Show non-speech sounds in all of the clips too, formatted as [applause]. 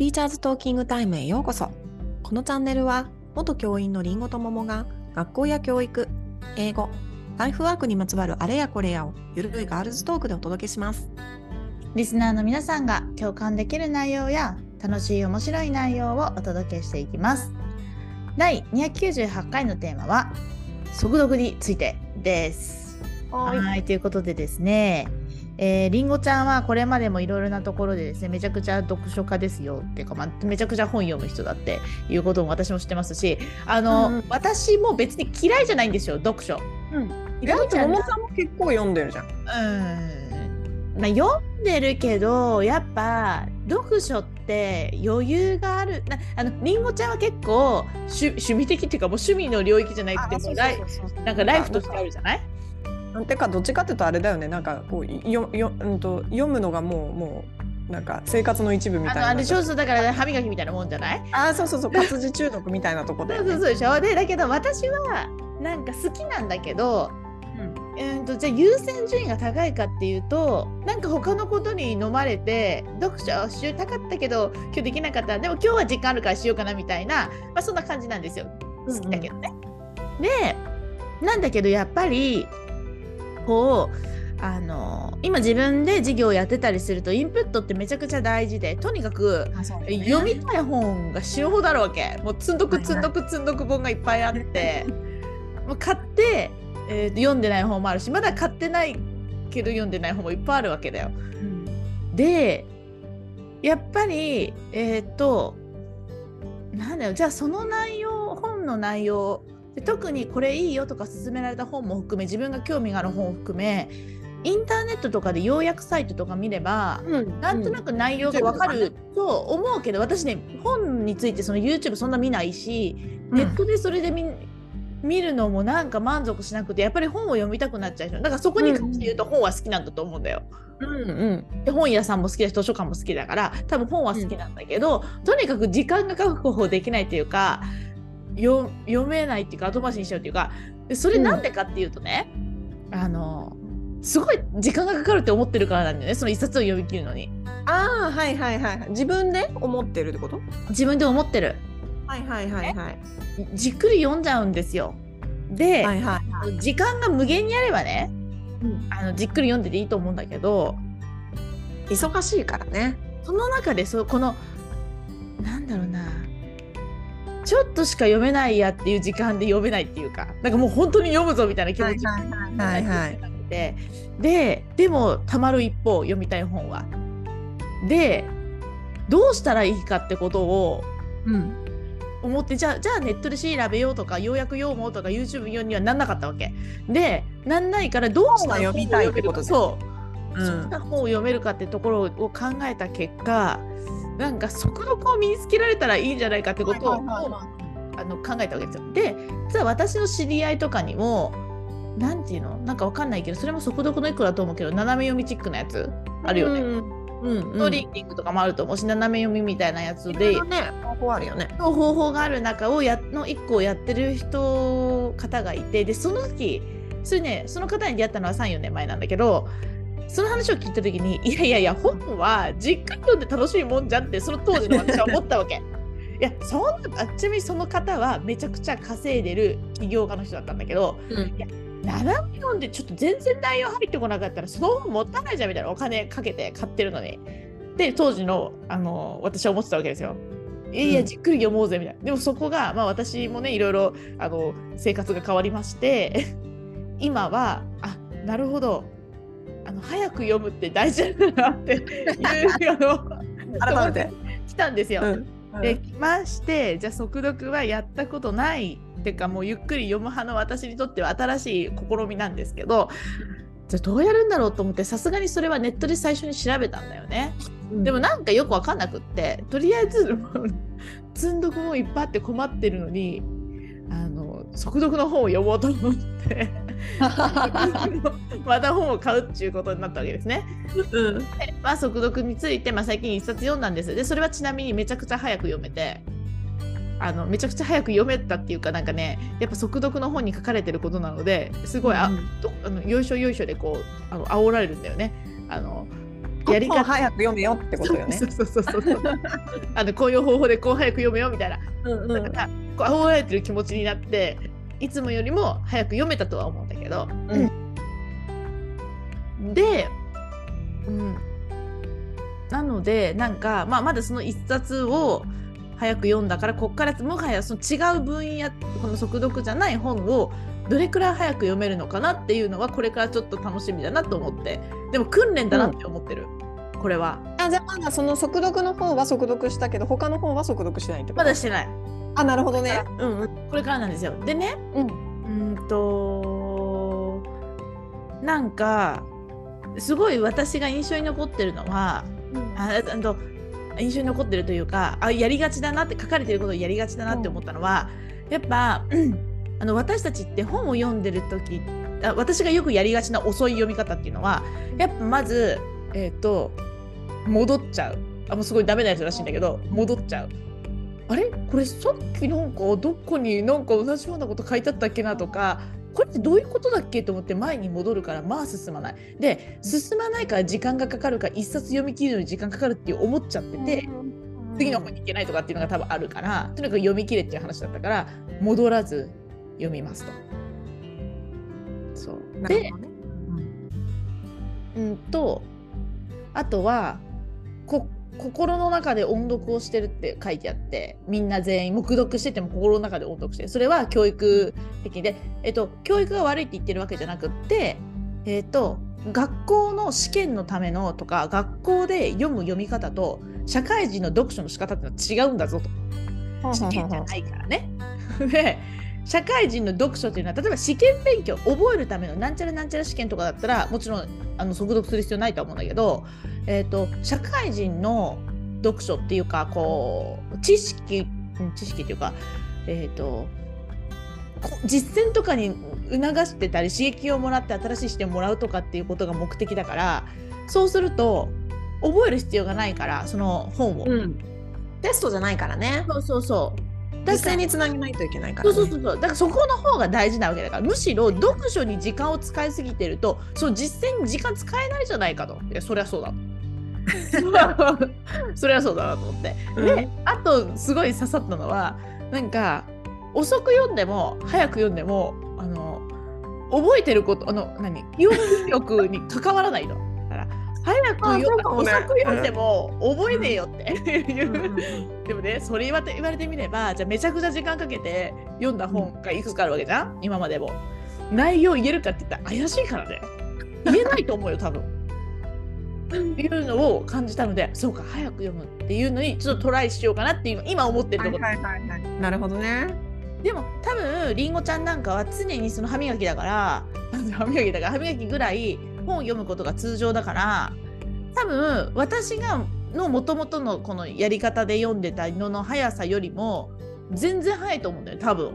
ティーチャーズトーキングタイムへようこそ。このチャンネルは元教員のりんごと桃が学校や教育英語ライフワークにまつわるあれやこれやをゆるいガールズトークでお届けします。リスナーの皆さんが共感できる内容や楽しい面白い内容をお届けしていきます。第298回のテーマは速読についてです。はいということでですねえー、りんごちゃんはこれまでもいろいろなところでですねめちゃくちゃ読書家ですよっていうか、まあ、めちゃくちゃ本読む人だっていうことも私も知ってますしあの、うん、私も別に嫌いじゃないんですよ読書。うん、嫌いじゃない。さんも結構読んでるじゃん。うん。まあ、読んでるけどやっぱ読書って余裕がある。なあのりんごちゃんは結構趣趣味的っていうかもう趣味の領域じゃなくてもなんかライフとしてあるじゃない？なんてかどっちかっていうとあれだよね。なんかこうよよ、うんと、読むのがもうもうなんか生活の一部みたいな。あれそうそうだから歯磨きみたいなもんじゃない？あそうそうそう活字中毒みたいなとこで、ね、そうそうでしょでだけど私はなんか好きなんだけど、うん、うんとじゃあ優先順位が高いかっていうとなんか他のことに飲まれて読書をしたかったけど今日できなかった。でも今日は時間あるからしようかなみたいな、まあ、そんな感じなんですよ。好きだけどね。うんうん、でなんだけどやっぱりこうあの今自分で授業をやってたりするとインプットってめちゃくちゃ大事でとにかく、ね、読みたい本が死ぬほどあるわけ。もう積んどく積んどく積んどく本がいっぱいあって [laughs] もう買って、えー、読んでない本もあるしまだ買ってないけど読んでない本もいっぱいあるわけだよ。うん、でやっぱりえっ、となんだよじゃあその内容本の内容で特にこれいいよとか勧められた本も含め自分が興味がある本を含めインターネットとかで要約サイトとか見れば、うん、なんとなく内容がわかると思うけど、私ね本についてその YouTube そんな見ないし、ネットでそれで見見るのもなんか満足しなくてやっぱり本を読みたくなっちゃうだからそこに関して言うと本は好きなんだと思うんだよ。うんうん、で本屋さんも好きだし図書館も好きだから多分本は好きなんだけど、うん、とにかく時間が確保できないっていうか読めないっていうか後回しにしちゃうっていうかそれなんでかっていうとね、うん、あのすごい時間がかかるって思ってるからなんだよねその一冊を読み切るのに。ああはいはいはい自分で思ってるってこと？自分で思ってる。はいはいはいはい。じっくり読んじゃうんですよ。で、はいはいはい、時間が無限にあればね、うん、あのじっくり読んでていいと思うんだけど忙しいからね。その中でそうこのなんだろうなちょっとしか読めないやっていう時間で読めないっていうかなんかもう本当に読むぞみたいな気持ちはいはいでででもたまる一方読みたい本は。でどうしたらいいかってことを、うん、思ってじゃあじゃあネットで調べようとかようやく読もうとか YouTube 読にはなんなかったわけ。でなんないからどうしたら読みたいってことそう、う。ん、そんな本を読めるかってところを考えた結果なんか速読を身につけられたらいいんじゃないかってことを、あの考えたわけですよ。で実は私の知り合いとかにも何て言うの？なんかわかんないけどそれも速読の一個だと思うけど斜め読みチックなやつあるよね。うんうん、トリーニングとかもあると思うし斜め読みみたいなやつで、ね、方法あるよね。方法がある中をやの1個をやってる人方がいてでその時それねその方に出会ったのは34年前なんだけどその話を聞いた時にいやいやいや本はじっくり読んで楽しいもんじゃんってその当時の私は思ったわけ。いやそんなあちなみにその方はめちゃくちゃ稼いでる起業家の人だったんだけど、うん、いや7本読んでちょっと全然内容入ってこなかったらその本もったいないじゃんみたいなお金かけて買ってるのに。で当時のあの私は思ってたわけですよ。いやいやじっくり読もうぜみたいな。でもそこが、まあ、私もねいろいろあの生活が変わりまして [laughs] 今はあなるほどあの早く読むって大事だなっていうの [laughs] 改めて。来たんですよ。うん。うん、で来ましてじゃあ速読はやったことないっていうかもうゆっくり読む派の私にとっては新しい試みなんですけどじゃあどうやるんだろうと思ってさすがにそれはネットで最初に調べたんだよね。うん、でもなんかよく分かんなくってとりあえず [laughs] 積んどくもいっぱいあって困ってるのにあの速読の本を読もうと思って [laughs] また本を買うっていうことになったわけですね。うん、でまあ、速読について、まあ、最近一冊読んだんですでそれはちなみにめちゃくちゃ早く読めてあのめちゃくちゃ早く読めたっていうかなんかねやっぱ速読の本に書かれてることなのですごいあ、うん、あのよいしょよいしょでこうあの煽られるんだよね。あのやり方早く読めよってことよね。そうそうそうそうあのこういう方法でこう早く読めよみたいな。うんうん、だからこう煽られてる気持ちになっていつもよりも早く読めたとは思うんだけど。うん、で、うん、なのでなんか、まあ、まだその一冊を早く読んだからこっからもはやその違う分野この速読じゃない本をどれくらい早く読めるのかなっていうのはこれからちょっと楽しみだなと思って。でも訓練だなって思ってる、うん、これは。あじゃあまだその速読の方は速読したけど他の本は速読してないってこと？まだしてないあなるほどね。うん、うん、これからなんですよ。でねうん。うんとなんかすごい私が印象に残ってるのは、うん、ああと印象に残ってるというかあやりがちだなって書かれてることをやりがちだなって思ったのは、やっぱ、あの私たちって本を読んでる時あ私がよくやりがちな遅い読み方っていうのはやっぱまずえっ、ー、と戻っちゃう。あもうすごいダメなやつらしいんだけど戻っちゃうあれ？これさっきなんかどこになんか同じようなこと書いてあったっけなとかこれってどういうことだっけと思って前に戻るからまあ進まない。で進まないから時間がかかるから一冊読み切るのに時間かかるって思っちゃってて、次の本に行けないとかっていうのが多分あるからとにかく読み切れっていう話だったから戻らず読みますと。そう。で、ね、うん、うんとあとはこ心の中で音読をしてるって書いてあってみんな全員黙読してても心の中で音読してるそれは教育的で、えっと、教育が悪いって言ってるわけじゃなくってえっと学校の試験のためのとか学校で読む読み方と社会人の読書の仕方ってのは違うんだぞと。試験じゃないからね。[laughs] で社会人の読書っていうのは例えば試験勉強覚えるためのなんちゃらなんちゃら試験とかだったらもちろんあの速読する必要ないと思うんだけどえーと、社会人の読書っていうかこう知識知識っていうか、えーと、実践とかに促してたり刺激をもらって新しい視点をもらうとかっていうことが目的だからそうすると覚える必要がないからその本を、うん、テストじゃないからね。そうそうそう実際につなげないといけないから、ね、そうそうそうだからそこの方が大事なわけだから。むしろ読書に時間を使いすぎてるとその実践に時間使えないじゃないかと。いやそりゃそうだ [laughs] それはそうだなと思って。で、あとすごい刺さったのはなんか遅く読んでも早く読んでもあの覚えてることあの何？記憶力に関わらないの。早く読ん、ね、遅く読んでも覚えねえよっていう。でもねそれ言わ言われてみればじゃあめちゃくちゃ時間かけて読んだ本がいくつかあるわけじゃん？今までも。内容言えるかって言ったら怪しいからね。言えないと思うよ多分。っていうのを感じたのでそうか早く読むっていうのにちょっとトライしようかなっていう今思ってるところ、はいはいはい、なるほどね。でも多分りんごちゃんなんかは常にその歯磨きだから歯磨きだから歯磨きぐらい本を読むことが通常だから多分私がのもともとのこのやり方で読んでたのの速さよりも全然早いと思うんだよ多分。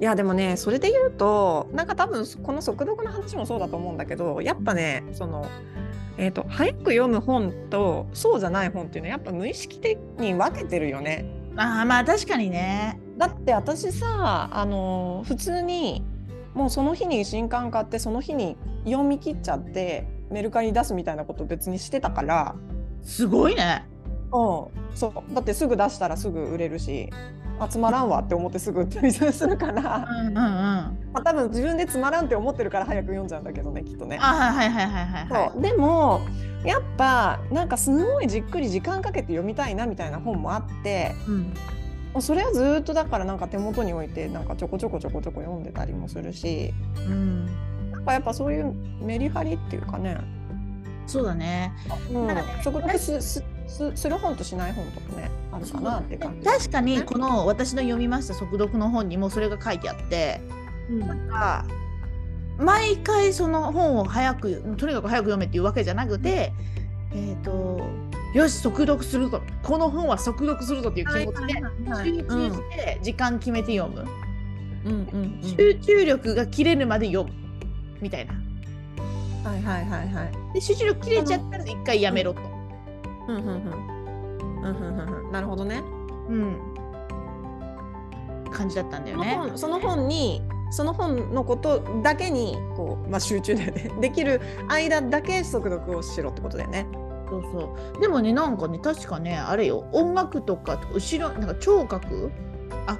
いやでもねそれで言うとなんか多分この速読の話もそうだと思うんだけどやっぱねそのえーと、早く読む本とそうじゃない本っていうのはやっぱ無意識的に分けてるよね。あまあ確かにね。だって私さあの普通にもうその日に新刊買ってその日に読み切っちゃってメルカリに出すみたいなこと別にしてたから。すごいね。うん。そう。だってすぐ出したらすぐ売れるしあつまらんわって思ってすぐ売ったりするから。うんうん、うん、まあ、多分自分でつまらんって思ってるから早く読んじゃうんだけどねきっとね。あはいはいはいはい、はい、そう。でもやっぱなんかすごいじっくり時間かけて読みたいなみたいな本もあって、うん、それはずっとだからなんか手元に置いてなんかちょこちょこちょこちょこ読んでたりもするし、うん、なんかやっぱそういうメリハリっていうかね。そうだね。うん、そこだけすすする本としない本とかねあるかなって感じ、確かにこの私の読みました速読の本にもそれが書いてあって、うん、なんか毎回その本を早くとにかく早く読めっていうわけじゃなくて、えっ、ー、とよし速読するとこの本は速読するぞっていう気持ちで集中して時間決めて読む、うんうんうん、集中力が切れるまで読むみたいな。はいはいはいはい。で集中力切れちゃったら一回やめろと。うんうんうんうん。なるほどね。うん。感じだったんだよね。その本にその本のことだけにこう、まあ、集中だよねできる間だけ速読をしろってことだよね。そうそうでもねなんかね確かねあれよ音楽とか後ろなんか聴覚？あ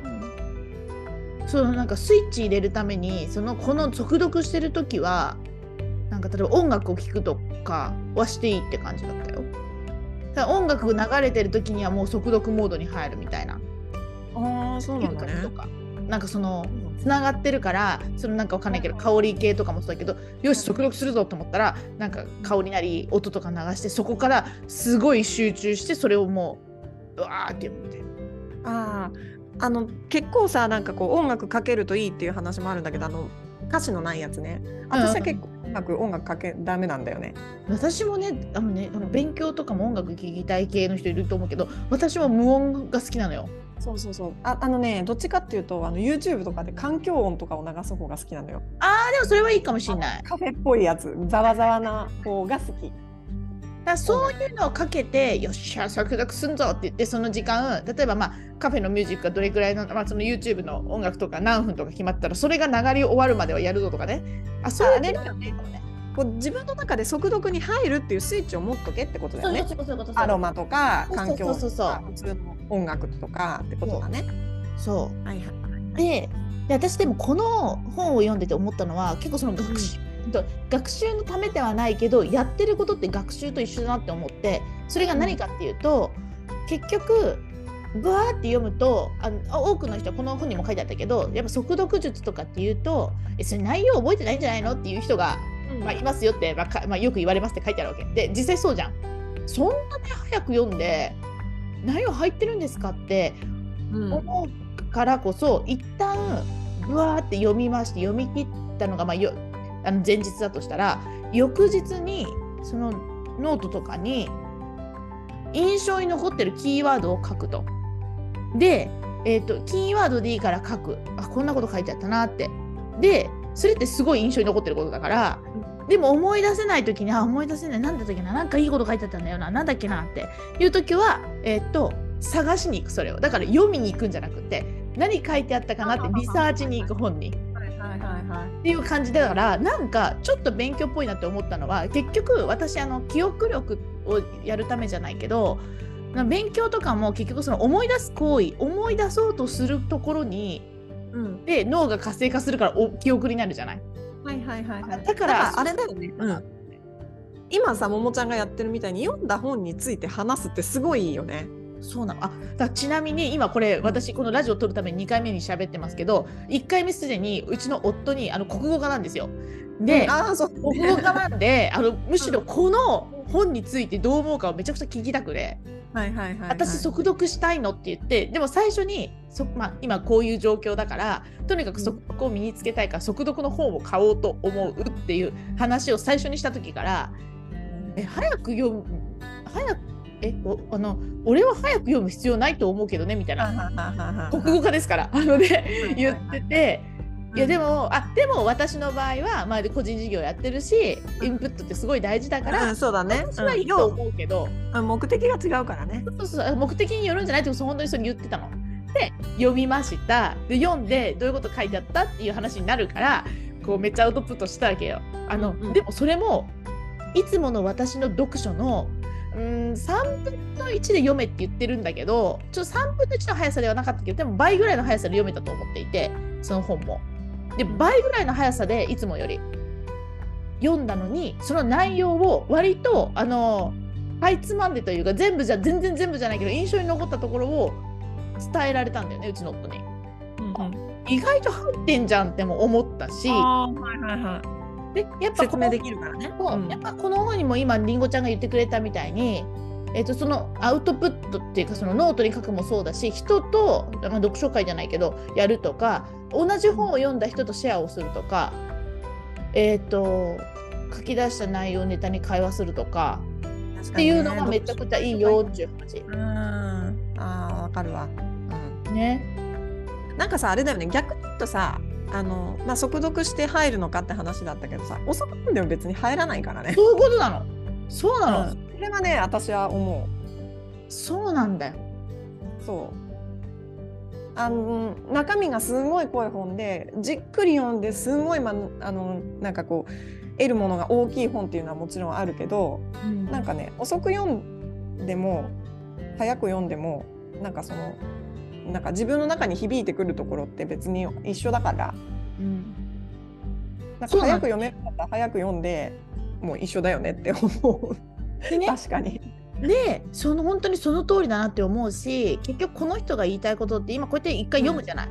そのなんかスイッチ入れるためにそのこの速読してる時はなんか例えば音楽を聴くとかはしていいって感じだったよ。だ音楽流れてる時にはもう速読モードに入るみたいな。ああそうなんだね。なんかそのつながってるからそのなんかわかんないけど香り系とかもそうだけどよし速読するぞと思ったらなんか香りなり音とか流してそこからすごい集中してそれをもううわーって読むみたいな。ああの結構さなんかこう音楽かけるといいっていう話もあるんだけどあの歌詞のないやつね。私は結構音楽音楽かけダメなんだよね。私もねあのねあの勉強とかも音楽聴きたい系の人いると思うけど私は無音が好きなのよそうそうそう。ああのねどっちかっていうとあの YouTube とかで環境音とかを流す方が好きなのよ。あーでもそれはいいかもしれない。カフェっぽいやつ。ざわざわな方が好き。だそういうのをかけて、よっしゃ、作曲すんぞって言って、その時間、例えば、まあ、カフェのミュージックがどれくらいの、まあ、その YouTube の音楽とか何分とか決まったら、それが流れ終わるまではやるぞとかね。あ、そういうね。こう自分の中で速読に入るっていうスイッチを持っとけってことだよね。アロマとか環境とか普通の音楽とかってことだね。そう。はいはい、でで私でもこの本を読んでて思ったのは結構その学習、うん。学習のためではないけどやってることって学習と一緒だなって思ってそれが何かっていうと、結局ブワーって読むとあ多くの人はこの本にも書いてあったけどやっぱ速読術とかっていうとえそれ内容覚えてないんじゃないのっていう人が、まあ、いますよって、まあまあ、よく言われますって書いてあるわけ。で実際そうじゃん。そんなに早く読んで内容入ってるんですか？って思うからこそ、うん、一旦ブワーって読みまして読み切ったのが、まあ、よあの前日だとしたら翌日にそのノートとかに印象に残ってるキーワードを書くと。で、えーと、キーワードでいいから書くあこんなこと書いてあったなって。でそれってすごい印象に残ってることだから、でも思い出せない時にあ思い出せない。何だったっけな。なんかいいこと書いてあったんだよな。何だっけなって。いう時はえっ、ー、と探しに行くそれを。だから読みに行くんじゃなくて何書いてあったかなってリサーチに行く本に。っていう感じだからなんかちょっと勉強っぽいなって思ったのは結局私あの記憶力をやるためじゃないけど勉強とかも結局その思い出す行為思い出そうとするところに、うん、で脳が活性化するからお記憶になるじゃない。はいはいはい、はい、だからあれだよね、うん、今さももちゃんがやってるみたいに読んだ本について話すってすごいいいよね。そうなのあだちなみに今これ私このラジオを撮るために2回目に喋ってますけど1回目すでにうちの夫にあの国語科なんですよ。で、あそう国語科なんであのむしろこの本についてどう思うかをめちゃくちゃ聞きたくて。はいはいはい、はい、私速読したいのって言ってでも最初にそ、まあ、今こういう状況だからとにかく速読を身につけたいから速読の本を買おうと思うっていう話を最初にした時からえ早く読む早くえあの俺は早く読む必要ないと思うけどねみたいな。国語科ですから。あので言ってて。いやでもあでも私の場合は、まあ、個人事業やってるしインプットってすごい大事だから、うん、そうだね。私はいいと思うけど、うん、目的が違うからね。そうそう目的によるんじゃない？って本当にそれ言ってたの。で読みました。で読んでどういうこと書いてあったっていう話になるからこうめっちゃアウトプットしたわけよ。あの、うんうん、でもそれもいつもの私の読書のうん3分の1で読めって言ってるんだけどちょっと3分の1の速さではなかったけどでも倍ぐらいの速さで読めたと思っていてその本も。で倍ぐらいの速さでいつもより読んだのにその内容を割とあのかいつまんでというか全部じゃ全然全部じゃないけど印象に残ったところを伝えられたんだよねうちの夫に。うんうん、意外と入ってんじゃんっても思ったし。はいはいはいでやっぱ説明できるからね。そう、うん、やっぱこの本にも今りんごちゃんが言ってくれたみたいに、えー、とそのアウトプットっていうかそのノートに書くもそうだし人と、まあ、読書会じゃないけどやるとか同じ本を読んだ人とシェアをするとか、えっ、ー、と書き出した内容をネタに会話するとか、っていうのがめちゃくちゃいいよっていう話。うん、あわかるわ。うん、ね。なんかさあれだよね逆に言うとさあの、まあ、速読して入るのかって話だったけどさ遅くんでも別に入らないからね。そういうことなのそうなの、うん、それはね私は思う。そうなんだよ。そあの中身がすごい濃い本でじっくり読んですごい、まあのなんかこう得るものが大きい本っていうのはもちろんあるけど、うん、なんかね遅く読んでも早く読んでもなんかそのなんか自分の中に響いてくるところって別に一緒だから、うん、なんか早く読める方早く読んでもう一緒だよねって思う。ね、確かに。でその本当にその通りだなって思うし結局この人が言いたいことって今こうやって一回読むじゃない。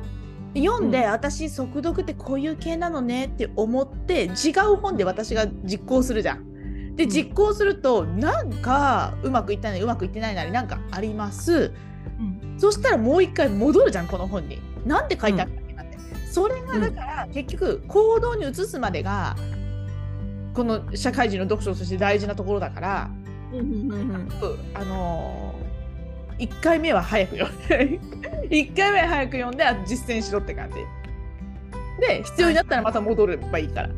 うん、読んで、うん、私速読ってこういう系なのねって思って違う本で私が実行するじゃん。で実行するとなんかうまくいったりうまくいってないなりなんかあります。うん、そしたらもう一回戻るじゃんこの本に。なんて書いてあったっけなって。それがだから結局行動に移すまでがこの社会人の読書として大事なところだから。あのー、1回目は早く読んで [laughs] 1回目は早く読んで実践しろって感じで必要になったらまた戻ればいいから。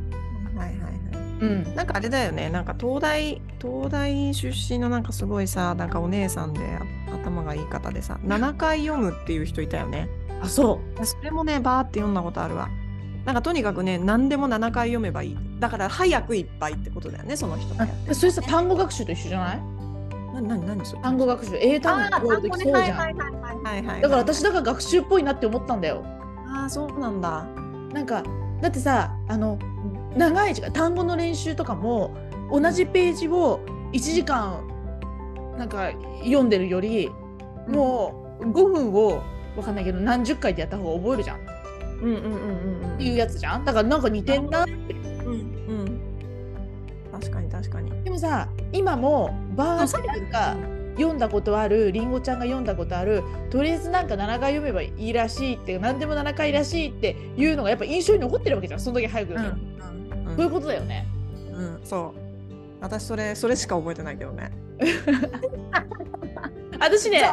うん、なんかあれだよね。なんか東大東大出身のなんかすごいさなんかお姉さんで頭がいい方でさ7回読むっていう人いたよね。あそう。それもねバーって読んだことあるわ。なんかとにかくね何でも7回読めばいい。だから早くいっぱいってことだよねその人がそれさ単語学習と一緒じゃない？何何何それ？単語学習。英単語覚える時そうじゃん。だから私だから学習っぽいなって思ったんだよ。ああそうなんだ。なんかだってさあの長い時間単語の練習とかも同じページを1時間なんか読んでるよりもう5分を分かんないけど何十回でやった方が覚えるじゃん。うんうんうんうんいうやつじゃん。だからなんか似てんなって。うんうん。確かに確かに。でもさ今もバーサルが読んだことあるりんごちゃんが読んだことあるとりあえずなんか7回読めばいいらしいって何でも7回らしいっていうのがやっぱ印象に残ってるわけじゃん。その時早く読んうん、そういうことだよね。うんそう私それそれしか覚えてないけどね。[laughs] 私ね、[laughs]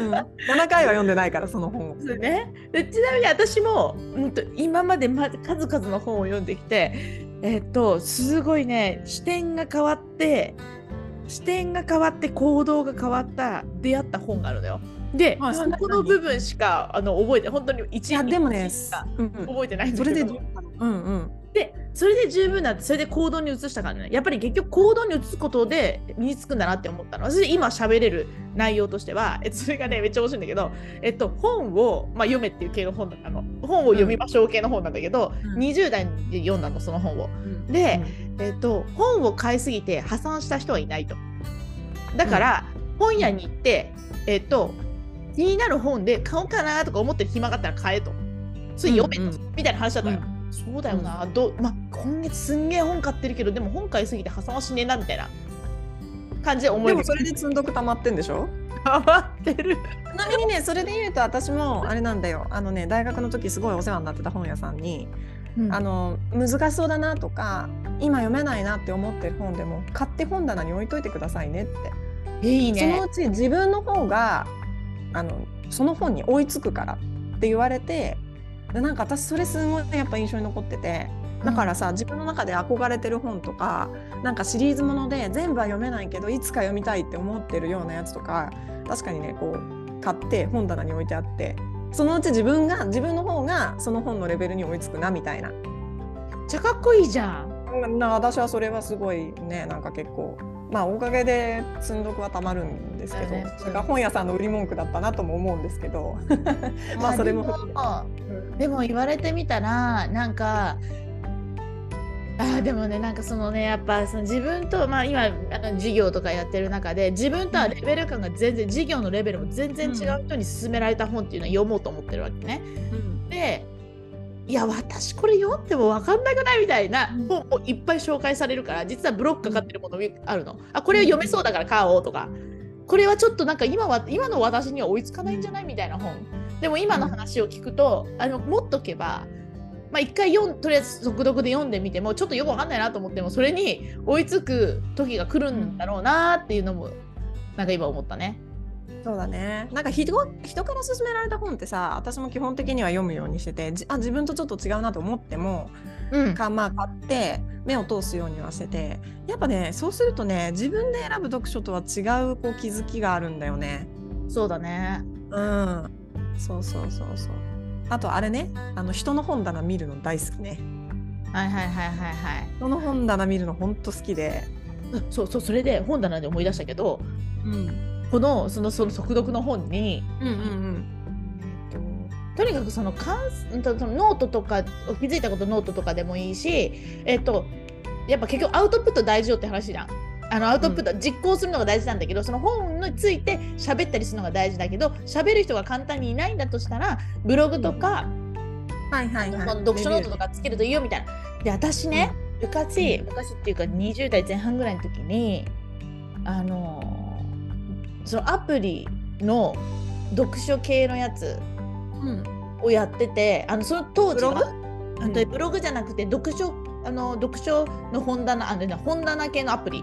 うん、7回は読んでないからその本を。ね、でちなみに私も、うんと、今まで、ま、数々の本を読んできて、えー、っとすごいね視点が変わって視点が変わって行動が変わった出会った本があるのよ。で、はい、そこの部分しかあの覚えて本当に一日でもねしか覚えてないんだけど、それでうんうんでそれで十分だってそれで行動に移したからね。やっぱり結局行動に移すことで身につくんだなって思ったの。私今喋れる内容としてはえそれがねめっちゃ面白いんだけど、えっと、本を、まあ、読めっていう系の本だったの。本を読みましょう系の本なんだけど、うん、20代で読んだのその本を。うん、で、うん、えっと、本を買いすぎて破産した人はいないと。だから、本屋に行って、えっと、気になる本で買おうかなとか思ってる暇があったら買えと。それ読めと、みたいな話だったの。よ。そうだよな、うん、どまあ、今月すんげえ本買ってるけどでも本買いすぎて破産はしねえなみたいな。感じで思いでもそれで積んどく溜まってんでしょ？溜まってる。ちなみにねそれで言うと私もあれなんだよ。あのね大学の時すごいお世話になってた本屋さんに、うん、あの難しそうだなとか今読めないなって思ってる本でも買って本棚に置いといてくださいねって。いいね。そのうち自分の方があのその本に追いつくからって言われてでなんか私それすごいやっぱ印象に残っててだからさ自分の中で憧れてる本とかなんかシリーズもので全部は読めないけどいつか読みたいって思ってるようなやつとか確かにねこう買って本棚に置いてあってそのうち自分が自分の方がその本のレベルに追いつくなみたいな。めっちゃかっこいいじゃん。な私はそれはすごいねなんか結構まあおかげで積んどくはたまるんですけど、ね、それが本屋さんの売り文句だったなとも思うんですけど。まあそれも。でも言われてみたらなんかあでもねなんかそのねやっぱその自分とまあ今あの授業とかやってる中で自分とはレベル感が全然授業のレベルも全然違う人に勧められた本っていうのは読もうと思ってるわけね。うん、でいや私これ読んでも分かんなくない？みたいな本もいっぱい紹介されるから実はブロックかかってるものあるの。あこれは読めそうだから買おうとかこれはちょっとなんか今は今の私には追いつかないんじゃない？みたいな本。でも今の話を聞くと、あの持っとけばまあ、一回読んとりあえず速読で読んでみてもちょっとよくわかんないなと思ってもそれに追いつく時が来るんだろうなっていうのもなんか今思ったね。そうだね。なんか人人から勧められた本ってさ私も基本的には読むようにしててあ自分とちょっと違うなと思っても、うん、かまあ買って目を通すようにはしててやっぱねそうするとね自分で選ぶ読書とは違うこう気づきがあるんだよね。そうだね。うん。そうそうそうそう。あとあれねあの人の本棚見るの大好きね。はいはいはいはいはい。人の本棚見るのほんと好きで。そうそうそれで本棚で思い出したけどうんこのそのその速読の本に。うんうんとにかくその関そのノートとか気づいたことノートとかでもいいしえっとやっぱ結局アウトプット大事よって話じゃん。あのアウトプット、実行するのが大事なんだけどその本について喋ったりするのが大事だけど喋る人が簡単にいないんだとしたらブログとか、はいはいはい。読書ノートとかつけるといいよみたいな。で私ね、昔昔っていうか20代前半ぐらいの時にあのそのアプリの読書系のやつうんをやっててあのその当時ブログ？ブログじゃなくて読書あの読書の本棚あのね本棚系のアプリ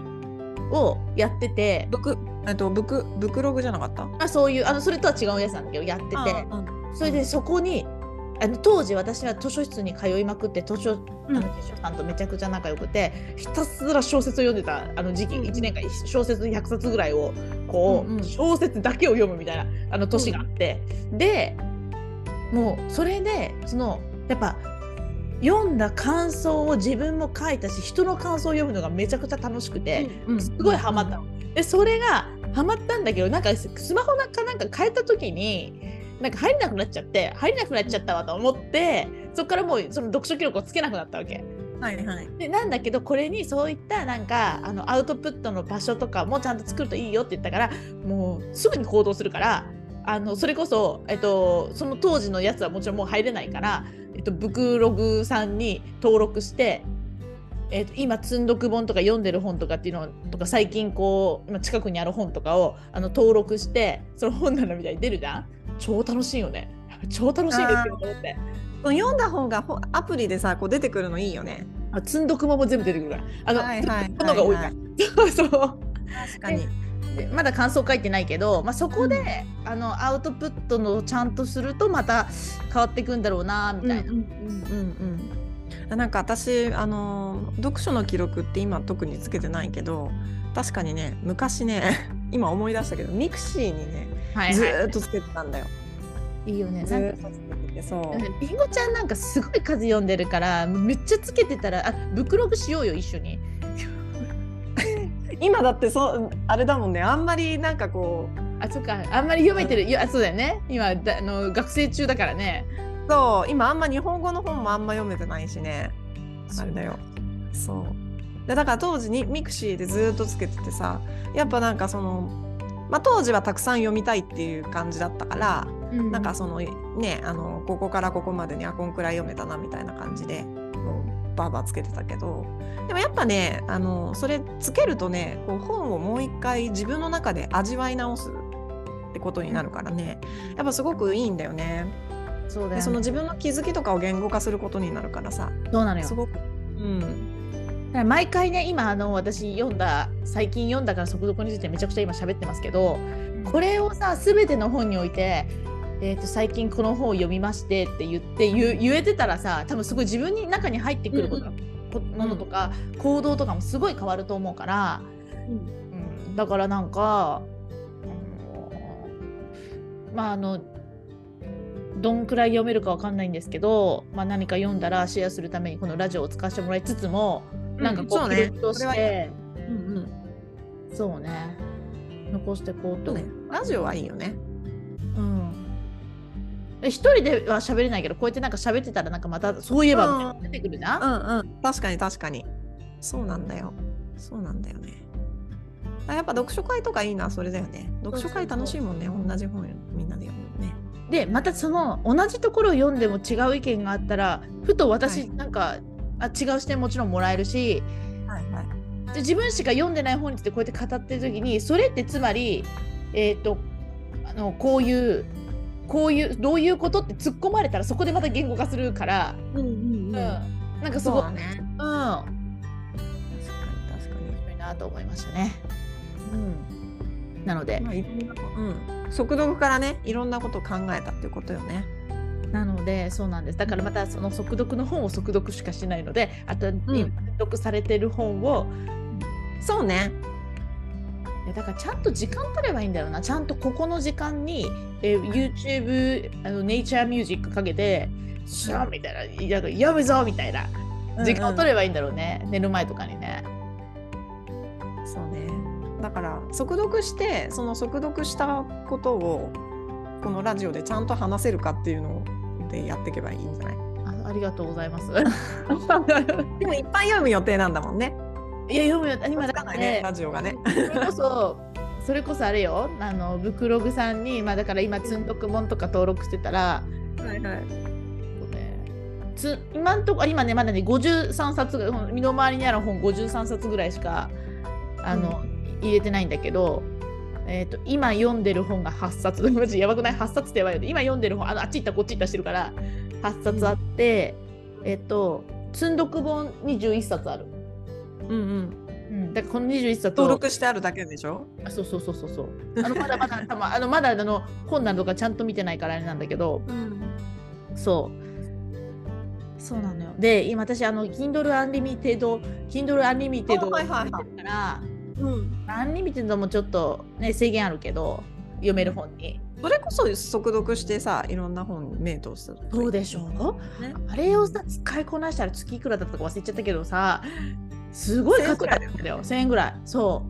をやっててブクえっとブクブクログじゃなかった？あそういうあのそれとは違うやつなんだけどやってて。うん。それでそこにあの当時私は図書室に通いまくって図書あの図書さんとめちゃくちゃ仲良くてひたすら小説を読んでたあの時期、うん。1年間小説100冊ぐらいをこう、うんうん。小説だけを読むみたいなあの年があって、でもうそれでそのやっぱ読んだ感想を自分も書いたし人の感想を読むのがめちゃくちゃ楽しくて、すごいハマったの。でそれがハマったんだけどなんかスマホなんかなんか変えた時になんか入れなくなっちゃって入れなくなっちゃったわと思ってそこからもうその読書記録をつけなくなったわけ。はいはいでなんだけどこれにそういったなんかあのアウトプットの場所とかもちゃんと作るといいよって言ったからもうすぐに行動するからあのそれこそ、えっと、その当時のやつはもちろんもう入れないから、えっと、ブクログさんに登録して、えっと、今積んどく本とか読んでる本とかっていうのとか最近こう今近くにある本とかをあの登録してその本棚みたいに出るじゃん超楽しいよね。[laughs] 超楽しいですよと思って。読んだ本がほアプリでさこう出てくるのいいよね。あ積んどくもも全部出てくるからあの、はいはいのが多いから、[laughs] そうそう。確かに。でまだ感想書いてないけど、まあ、そこで、あのアウトプットのちゃんとするとまた変わっていくんだろうなみたいな。うんうんうん、なんか私あの読書の記録って今特につけてないけど確かにね昔ね [laughs] 今思い出したけどミクシーにね、ずはいはいーっとつけてたんだよ。いいよね。ずなんかーっとつけててそう。りんごちゃんなんかすごい数読んでるからめっちゃつけてたらあブクログしようよ一緒に。[laughs] 今だってそうあれだもんねあんまりなんかこうあそっかあんまり読めてるいやそうだよね今だあの学生中だからね。そう今あんま日本語の本もあんま読めてないしねあれだよ。そうでだから当時にミクシーでずーっとつけててさやっぱなんかその、まあ、当時はたくさん読みたいっていう感じだったから、うんなんかそのねあのここからここまでにあこんくらい読めたなみたいな感じでもうバーバーつけてたけどでもやっぱねあのそれつけるとねこう本をもう一回自分の中で味わい直すってことになるからねやっぱすごくいいんだよね。そうだよねでその自分の気づきとかを言語化することになるからさそうなのよす。ごくうん毎回ね今あの私読んだ最近読んだから速読についてめちゃくちゃ今喋ってますけどこれをさ全ての本において、えー、と最近この本を読みましてって言って言言えてたらさ多分すごい自分に中に入ってくること,、こものとか行動とかもすごい変わると思うから、うん、だからなんか、うんまああのどんくらい読めるかわかんないんですけど、まあ、何か読んだらシェアするためにこのラジオを使わせてもらいつつも、なんかこううね。録として。うんうん。そうね。残してこうと、ね。ラジオはいいよね。うん。で一人では喋れないけどこうやってなんか喋ってたらなんかまたそういえば出てくるじゃん、うんうん。確かに確かに。そうなんだよ。そうなんだよね。あやっぱ読書会とかいいなそれだよね。読書会楽しいもんね。同じ本みんなで読むのね。でまたその同じところを読んでも違う意見があったらふと私、はい。なんかあ違う視点もちろんもらえるし。はいはい。で自分しか読んでない本についてこうやって語ってる時にそれってつまりえっ、とあのこういうこういうどういうことって突っ込まれたらそこでまた言語化するから、うんうんうん。なんかすごい、うん、面確かに確かに。白いなと思いましたね。うん、なので、まあいろんなうん。速読からねいろんなことを考えたっていうことよねなのでそうなんです。だからまたその速読の本を速読しかしないのであと、ん。今読されてる本をそうね。だからちゃんと時間取ればいいんだよな。ちゃんとここの時間に、えー YouTube あのネイチャーミュージックかけてシャーみたいな「いや読むぞ」みたいな時間を取ればいいんだろうね、寝る前とかにね。そうね。だから速読してその速読したことをこのラジオでちゃんと話せるかっていうのでやっていけばいいんじゃない？あありがとうございます。[laughs] でもいっぱい読む予定なんだもんね。いや読むよ今だからねラジオがね。それこそそれこそあれよあのブクログさんにまあだから今積んどくもんとか登録してたらはいはい。つ今んとこあ今ねまだね53冊身の回りにある本53冊ぐらいしかあの、入れてないんだけど、えー、と今読んでる本が8冊。マジやばくない？8冊ってやばいよね今読んでる本あのあっち行ったこっち行ったしてるから8冊あって、えっ、と積んどく本21冊ある、うんうん。うん、だからこの21冊を登録してあるだけでしょ？あそうそうそうそうそう。あのまだまだ多分 [laughs] あのまだあの本などとかちゃんと見てないからあれなんだけどうん。そう。そうなのよ。で今私あの Kindle Unlimited Kindle Unlimited あはいはいはい。見てるからうん。 Unlimited もちょっとね制限あるけど読める本にそれこそ速読してさいろんな本目通す。そうでしょ？ね。あれをさ使いこなしたら月いくらだったか忘れちゃったけどさすごい1000円ぐらいだったよ1000円ぐらいそ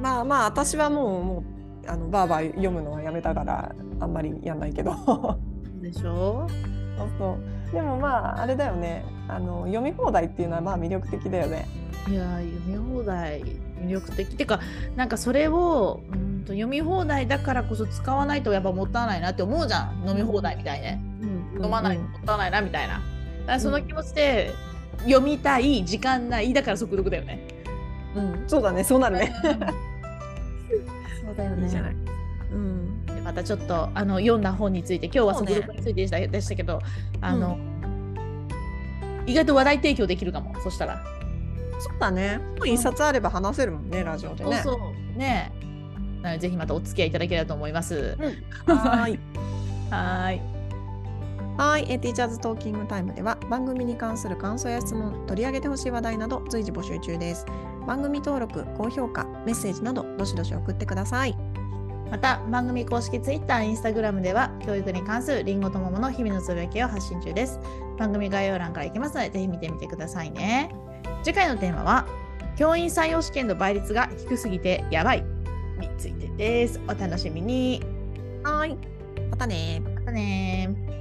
まあまあ私はもうもうあのバーバー読むのはやめたからあんまりやんないけど。うでしょ？そうそうでもまああれだよねあの読み放題っていうのはまあ魅力的だよね。いやー読み放題魅力的。てかなんかそれをうんと読み放題だからこそ使わないとやっぱもったいないなって思うじゃん。飲み放題みたいね、飲まないともったいないなみたいな。だからその気持ちで読みたい時間ないだから速読だよね。うん、うんそうだねそうなるね。そうだよいいじゃない。うん。でまたちょっとあの読んだ本について今日は速読についてでした,、でしたけどあの、意外と話題提供できるかもそしたら、そうだね。本一冊あれば話せるもんねラジオでね。そうそうねなのでぜひまたお付き合いいただければと思います、はーい。[laughs] はーいはい、えーティーチャーズトーキングタイムでは番組に関する感想や質問、取り上げてほしい話題など随時募集中です。番組登録、高評価、メッセージなどどしどし送ってください。また番組公式 Twitter、Instagram では教育に関するりんごと桃の日々のつぶやきを発信中です。番組概要欄から行きますのでぜひ見てみてくださいね。次回のテーマは教員採用試験の倍率が低すぎてやばいについてです。お楽しみに。はい、またねまたねー